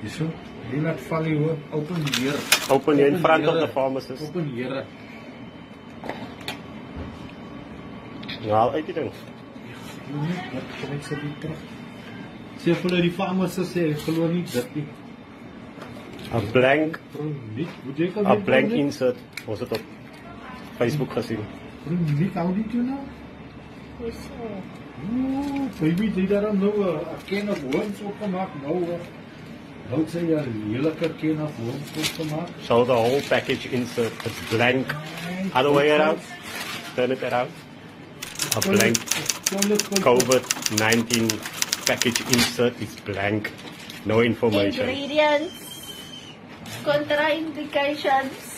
Hierso. Hier laat val jy hoor. Open hier. Open here in front of here. the pharmacist. Open here. Haal uit die ding. Wat kan ek sê dit terug? Sê vir die farmacist sê ek glo nie dit nie. A blank, nie. A blank insert. Ons het op Facebook gesien. Bro, nie hou dit jou nou. Dis so. Ooh, baby, jy daar nou 'n ken of worms opgemaak nou. Nou sê jy 'n lelike ken of worms opgemaak. So the whole package insert is blank. Other way around. Turn it around. A blank COVID-19 package insert is blank. No information. Ingredients. Contraindications.